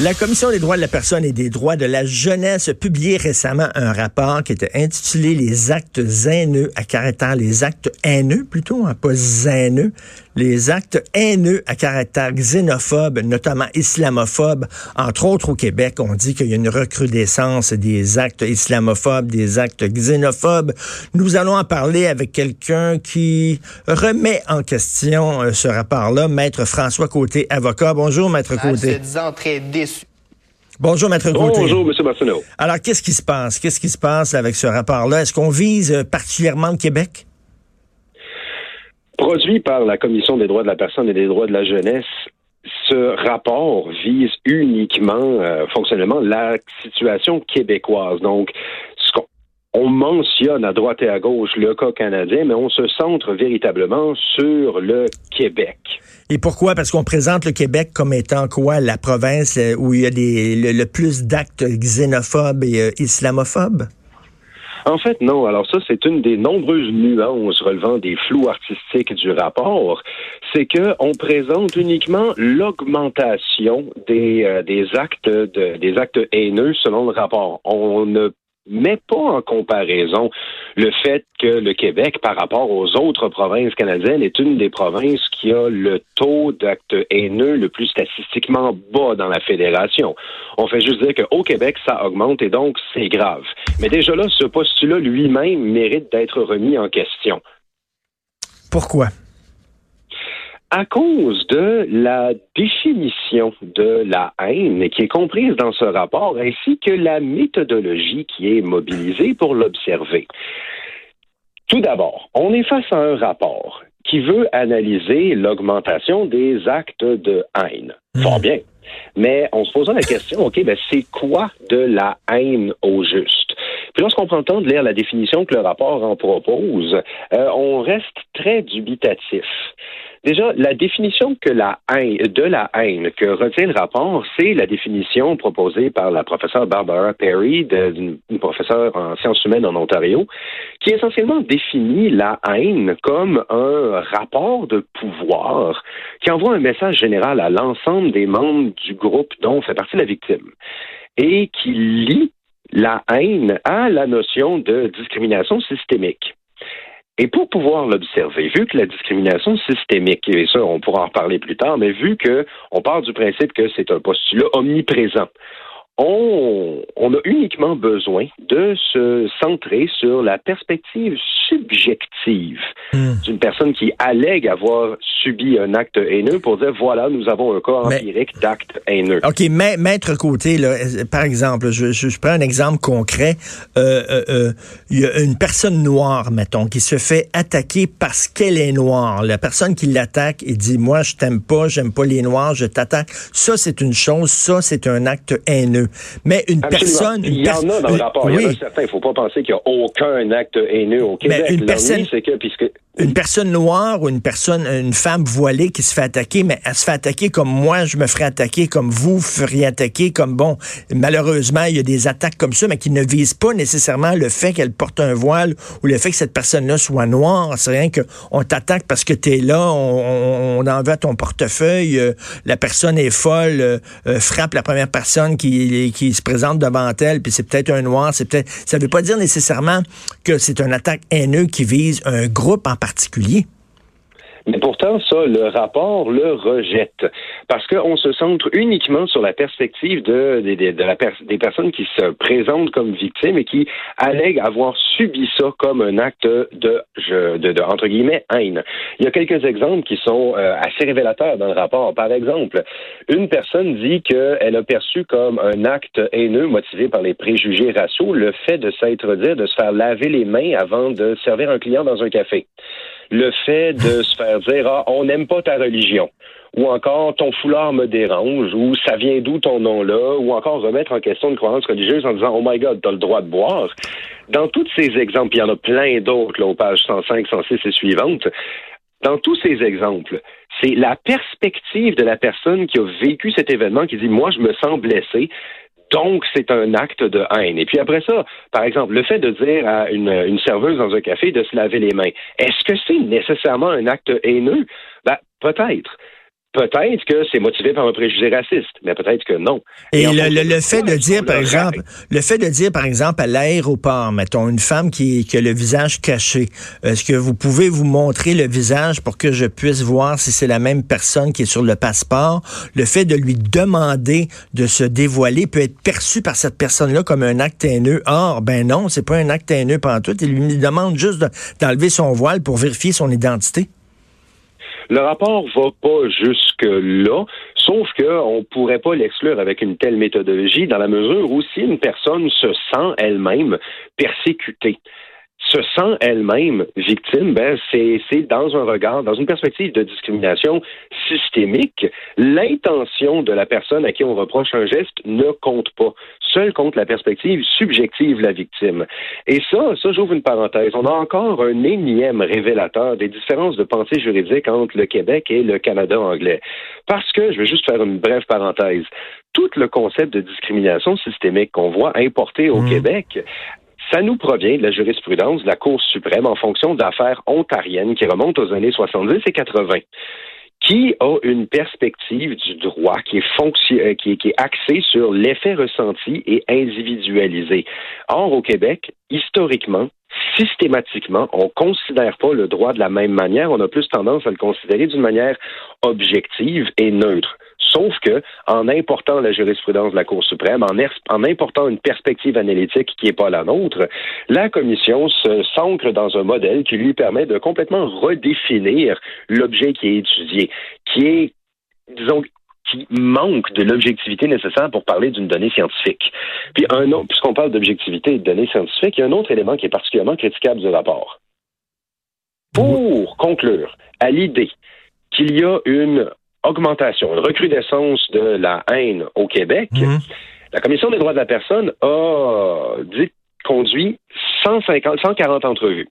La Commission des droits de la personne et des droits de la jeunesse a publié récemment un rapport qui était intitulé Les actes haineux à caractère, les actes haineux plutôt, hein, pas haineux, les actes haineux à caractère xénophobe, notamment islamophobe. Entre autres au Québec, on dit qu'il y a une recrudescence des actes islamophobes, des actes xénophobes. Nous allons en parler avec quelqu'un qui remet en question euh, ce rapport-là, Maître François Côté, avocat. Bonjour, Maître Côté. Bonjour, Maître Côté. Bonjour, M. Martineau. Alors, qu'est-ce qui se passe? Qu'est-ce qui se passe avec ce rapport-là? Est-ce qu'on vise euh, particulièrement le Québec? Produit par la Commission des droits de la personne et des droits de la jeunesse, ce rapport vise uniquement, euh, fonctionnellement, la situation québécoise. Donc, on mentionne à droite et à gauche le cas canadien, mais on se centre véritablement sur le Québec. Et pourquoi? Parce qu'on présente le Québec comme étant quoi? La province euh, où il y a le, plus d'actes xénophobes et euh, islamophobes? En fait, non. Alors ça, c'est une des nombreuses nuances relevant des flous artistiques du rapport. C'est que on présente uniquement l'augmentation des, euh, des actes de, des actes haineux selon le rapport. On ne met pas en comparaison le fait que le Québec, par rapport aux autres provinces canadiennes, est une des provinces qui a le taux d'actes haineux le plus statistiquement bas dans la fédération. On fait juste dire qu'au Québec, ça augmente et donc c'est grave. Mais déjà là, ce postulat lui-même mérite d'être remis en question. Pourquoi? À cause de la définition de la haine qui est comprise dans ce rapport, ainsi que la méthodologie qui est mobilisée pour l'observer. Tout d'abord, on est face à un rapport qui veut analyser l'augmentation des actes de haine. Hmm. Fort bien. Mais on se pose la question, OK, ben c'est quoi de la haine au juste? Lorsqu'on prend le temps de lire la définition que le rapport en propose, euh, on reste très dubitatif. Déjà, la définition que la haine, de la haine que retient le rapport, c'est la définition proposée par la professeure Barbara Perry, une, professeure en sciences humaines en Ontario, qui essentiellement définit la haine comme un rapport de pouvoir qui envoie un message général à l'ensemble des membres du groupe dont fait partie la victime et qui lie la haine à la notion de discrimination systémique. Et pour pouvoir l'observer, vu que la discrimination systémique, et ça, on pourra en reparler plus tard, mais vu que on part du principe que c'est un postulat omniprésent, on, on, a uniquement besoin de se centrer sur la perspective subjective hmm. d'une personne qui allègue avoir subi un acte haineux pour dire voilà, nous avons un cas empirique d'acte haineux. OK, mais maître côté, là, par exemple, je, je, prends un exemple concret. Euh, euh, euh, il y a une personne noire, mettons, qui se fait attaquer parce qu'elle est noire. La personne qui l'attaque et dit moi je t'aime pas, j'aime pas les noirs, je t'attaque. Ça c'est une chose, ça c'est un acte haineux. Mais une personne... il y en a dans le rapport. Il y en a certains. Il ne faut pas penser qu'il n'y a aucun acte haineux au Québec. Mais une personne... c'est que, puisque une personne noire ou une personne, une femme voilée qui se fait attaquer, mais elle se fait attaquer comme moi, je me ferais attaquer, comme vous feriez attaquer, comme bon, malheureusement, il y a des attaques comme ça, mais qui ne visent pas nécessairement le fait qu'elle porte un voile ou le fait que cette personne-là soit noire. C'est rien qu'on t'attaque parce que tu es là, on, on, en veut ton portefeuille, euh, la personne est folle, euh, euh, frappe la première personne qui, qui se présente devant elle, puis c'est peut-être un noir, c'est peut-être, ça veut pas dire nécessairement que c'est une attaque haineuse qui vise un groupe en particulier particulier. Mais pourtant, ça, le rapport le rejette. Parce qu'on se centre uniquement sur la perspective de, la des personnes qui se présentent comme victimes et qui allèguent avoir subi ça comme un acte de, de, entre guillemets, haine. Il y a quelques exemples qui sont euh, assez révélateurs dans le rapport. Par exemple, une personne dit qu'elle a perçu comme un acte haineux motivé par les préjugés raciaux le fait de s'être dit de se faire laver les mains avant de servir un client dans un café le fait de se faire dire ah, on n'aime pas ta religion ou encore ton foulard me dérange, ou ça vient d'où ton nom-là, ou encore remettre en question une croyance religieuse en disant Oh my God, t'as le droit de boire. Dans tous ces exemples, il y en a plein d'autres, là, aux pages 105, 106 et suivantes. Dans tous ces exemples, c'est la perspective de la personne qui a vécu cet événement qui dit Moi, je me sens blessé. Donc, c'est un acte de haine. Et puis après ça, par exemple, le fait de dire à une, serveuse dans un café de se laver les mains, est-ce que c'est nécessairement un acte haineux? Ben, peut-être. Peut-être que c'est motivé par un préjugé raciste, mais peut-être que non. Et, le, fait de dire, par exemple, le fait de dire, par exemple, à l'aéroport, mettons, une femme qui, qui, a le visage caché, est-ce que vous pouvez vous montrer le visage pour que je puisse voir si c'est la même personne qui est sur le passeport? Le fait de lui demander de se dévoiler peut être perçu par cette personne-là comme un acte haineux. Or, ben non, c'est pas un acte haineux pendant tout. Il lui demande juste d'enlever son voile pour vérifier son identité. Le rapport va pas jusque là, sauf qu'on ne pourrait pas l'exclure avec une telle méthodologie dans la mesure où si une personne se sent elle-même persécutée, se sent elle-même victime, ben c'est dans un regard, dans une perspective de discrimination systémique, l'intention de la personne à qui on reproche un geste ne compte pas. Seul compte la perspective subjective de la victime. Et ça, ça j'ouvre une parenthèse. On a encore un énième révélateur des différences de pensée juridique entre le Québec et le Canada anglais. Parce que, je vais juste faire une brève parenthèse, tout le concept de discrimination systémique qu'on voit importé au mmh. Québec ça nous provient de la jurisprudence de la Cour suprême en fonction d'affaires ontariennes qui remontent aux années 70 et 80 qui a une perspective du droit qui est, euh, qui est, qui est axée sur l'effet ressenti et individualisé? Or, au Québec, historiquement, systématiquement, on ne considère pas le droit de la même manière, on a plus tendance à le considérer d'une manière objective et neutre. Sauf que, en important la jurisprudence de la Cour suprême, en, important une perspective analytique qui n'est pas la nôtre, la Commission s'ancre dans un modèle qui lui permet de complètement redéfinir l'objet qui est étudié, qui est, disons, qui manque de l'objectivité nécessaire pour parler d'une donnée scientifique. Puis un autre, puisqu'on parle d'objectivité et de données scientifiques, il y a un autre élément qui est particulièrement critiquable du rapport. Pour conclure à l'idée qu'il y a une augmentation, une recrudescence de la haine au Québec, mhm. la Commission des droits de la personne a dit, conduit 150, 140 entrevues.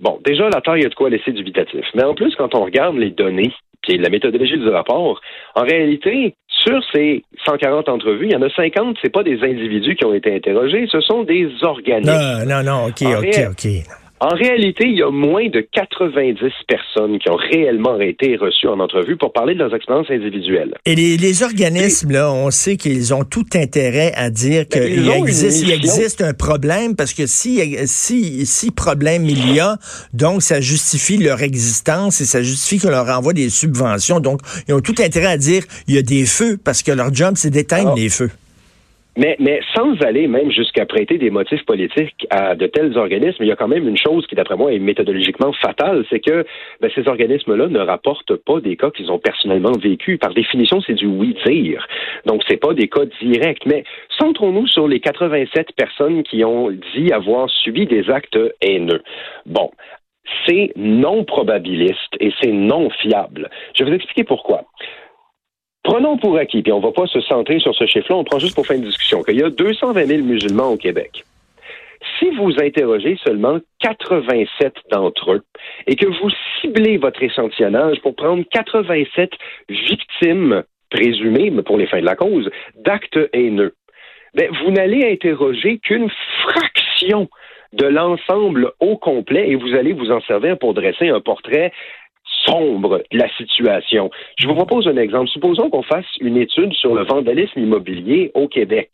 Bon, déjà, la taille a de quoi laisser dubitatif. Mais en plus, quand on regarde les données, est la méthodologie du rapport, en réalité, sur ces 140 entrevues, il y en a 50, c'est pas des individus qui ont été interrogés, ce sont des organismes. Non, non, non, OK, OK, OK. En réalité, il y a moins de 90 personnes qui ont réellement été reçues en entrevue pour parler de leurs expériences individuelles. Et les, organismes, là, on sait qu'ils ont tout intérêt à dire ben, qu'il existe, existe un problème parce que si, si, si problème il y a, donc ça justifie leur existence et ça justifie qu'on leur envoie des subventions. Donc, ils ont tout intérêt à dire il y a des feux parce que leur job, c'est d'éteindre les feux. Mais, mais sans aller même jusqu'à prêter des motifs politiques à de tels organismes, il y a quand même une chose qui, d'après moi, est méthodologiquement fatale, c'est que ben, ces organismes-là ne rapportent pas des cas qu'ils ont personnellement vécus. Par définition, c'est du oui-dire. Donc, c'est pas des cas directs. Mais centrons-nous sur les 87 personnes qui ont dit avoir subi des actes haineux. Bon, c'est non probabiliste et c'est non fiable. Je vais vous expliquer pourquoi. Prenons pour acquis, puis on ne va pas se centrer sur ce chiffre-là, on prend juste pour faire une discussion, qu'il y a 220 000 musulmans au Québec. Si vous interrogez seulement 87 d'entre eux et que vous ciblez votre échantillonnage pour prendre 87 victimes présumées, mais pour les fins de la cause, d'actes haineux, ben, vous n'allez interroger qu'une fraction de l'ensemble au complet et vous allez vous en servir pour dresser un portrait sombre la situation. Je vous propose un exemple. Supposons qu'on fasse une étude sur le vandalisme immobilier au Québec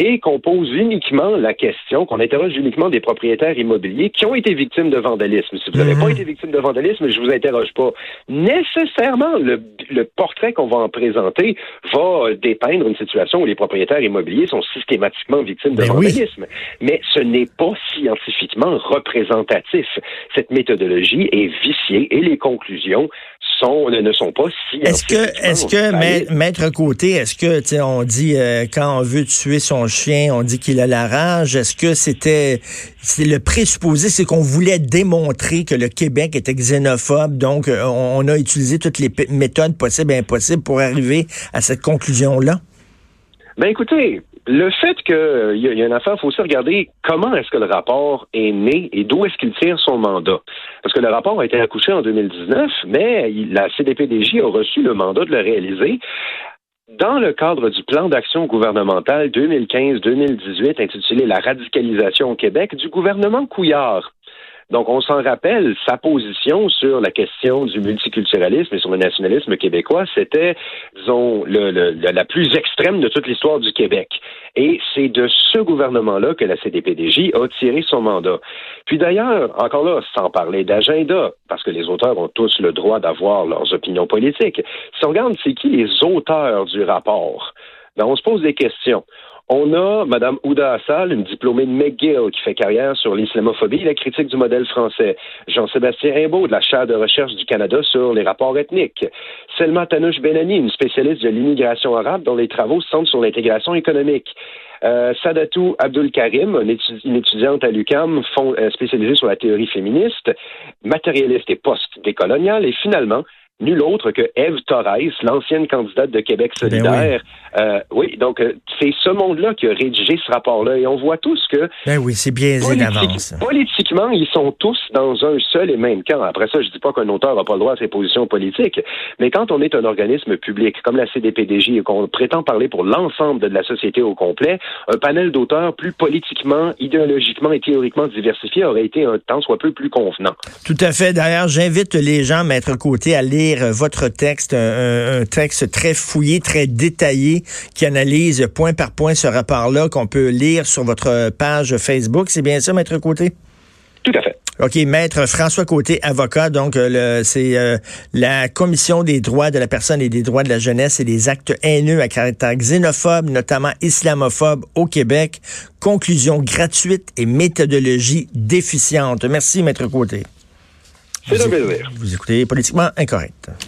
et qu'on pose uniquement la question, qu'on interroge uniquement des propriétaires immobiliers qui ont été victimes de vandalisme. Si vous n'avez pas mhm. été victime de vandalisme, je vous interroge pas. Nécessairement, le, portrait qu'on va en présenter va dépeindre une situation où les propriétaires immobiliers sont systématiquement victimes de ben vandalisme. Mais ce n'est pas scientifiquement représentatif. Cette méthodologie est viciée et les conclusions ne sont pas si. Est-ce que, est-ce que, maître côté, est-ce que, tu on dit euh, quand on veut tuer son chien, on dit qu'il a la rage? Est-ce que c'était, c'est le présupposé, c'est qu'on voulait démontrer que le Québec était xénophobe, donc euh, on, a utilisé toutes les méthodes possibles et impossibles pour arriver à cette conclusion-là? Ben écoutez, le fait qu'il euh, y, y, a une affaire, il faut aussi regarder comment est-ce que le rapport est né et d'où est-ce qu'il tire son mandat. Parce que le rapport a été accouché en 2019, mais la CDPDJ a reçu le mandat de le réaliser dans le cadre du plan d'action gouvernemental 2015-2018 intitulé La radicalisation au Québec du gouvernement Couillard. Donc, on s'en rappelle, sa position sur la question du multiculturalisme et sur le nationalisme québécois, c'était, disons, la plus extrême de toute l'histoire du Québec. Et c'est de ce gouvernement-là que la CDPDJ a tiré son mandat. Puis d'ailleurs, encore là, sans parler d'agenda, parce que les auteurs ont tous le droit d'avoir leurs opinions politiques, si on regarde c'est qui les auteurs du rapport, ben on se pose des questions. On a Mme Ouda Assal, une diplômée de McGill qui fait carrière sur l'islamophobie et la critique du modèle français. Jean-Sébastien Rimbaud de la chaire de recherche du Canada sur les rapports ethniques. Selma Tanouche Benani, une spécialiste de l'immigration arabe dont les travaux centrent sur l'intégration économique. Euh, Sadatou Abdul Karim, une, étudiante à l'UCAM euh, spécialisée sur la théorie féministe, matérialiste et post-décoloniale. Et finalement, nul autre que Eve Torres, l'ancienne candidate de Québec ben solidaire. Euh, oui. donc euh, c'est ce monde-là qui a rédigé ce rapport-là et on voit tous que ben oui, c'est biaisé d'avance. Politiquement, ils sont tous dans un seul et même camp. Après ça, je dis pas qu'un auteur n'a pas le droit à ses positions politiques, mais quand on est un organisme public comme la CDPDJ et qu'on prétend parler pour l'ensemble de la société au complet, un panel d'auteurs plus politiquement, idéologiquement et théoriquement diversifié aurait été un temps soit peu plus convenant. Tout à fait. D'ailleurs, j'invite les gens, Maître Côté, à lire votre texte, un, texte très fouillé, très détaillé, qui analyse point par point ce rapport-là qu'on peut lire sur votre page Facebook. C'est bien ça, Maître Côté? Tout à fait. OK, maître François Côté, avocat, donc euh, c'est euh, la Commission des droits de la personne et des droits de la jeunesse et des actes haineux à caractère xénophobe, notamment islamophobe au Québec. Conclusion gratuite et méthodologie déficiente. Merci, maître Côté. C'est un plaisir. Vous écoutez Politiquement Incorrect.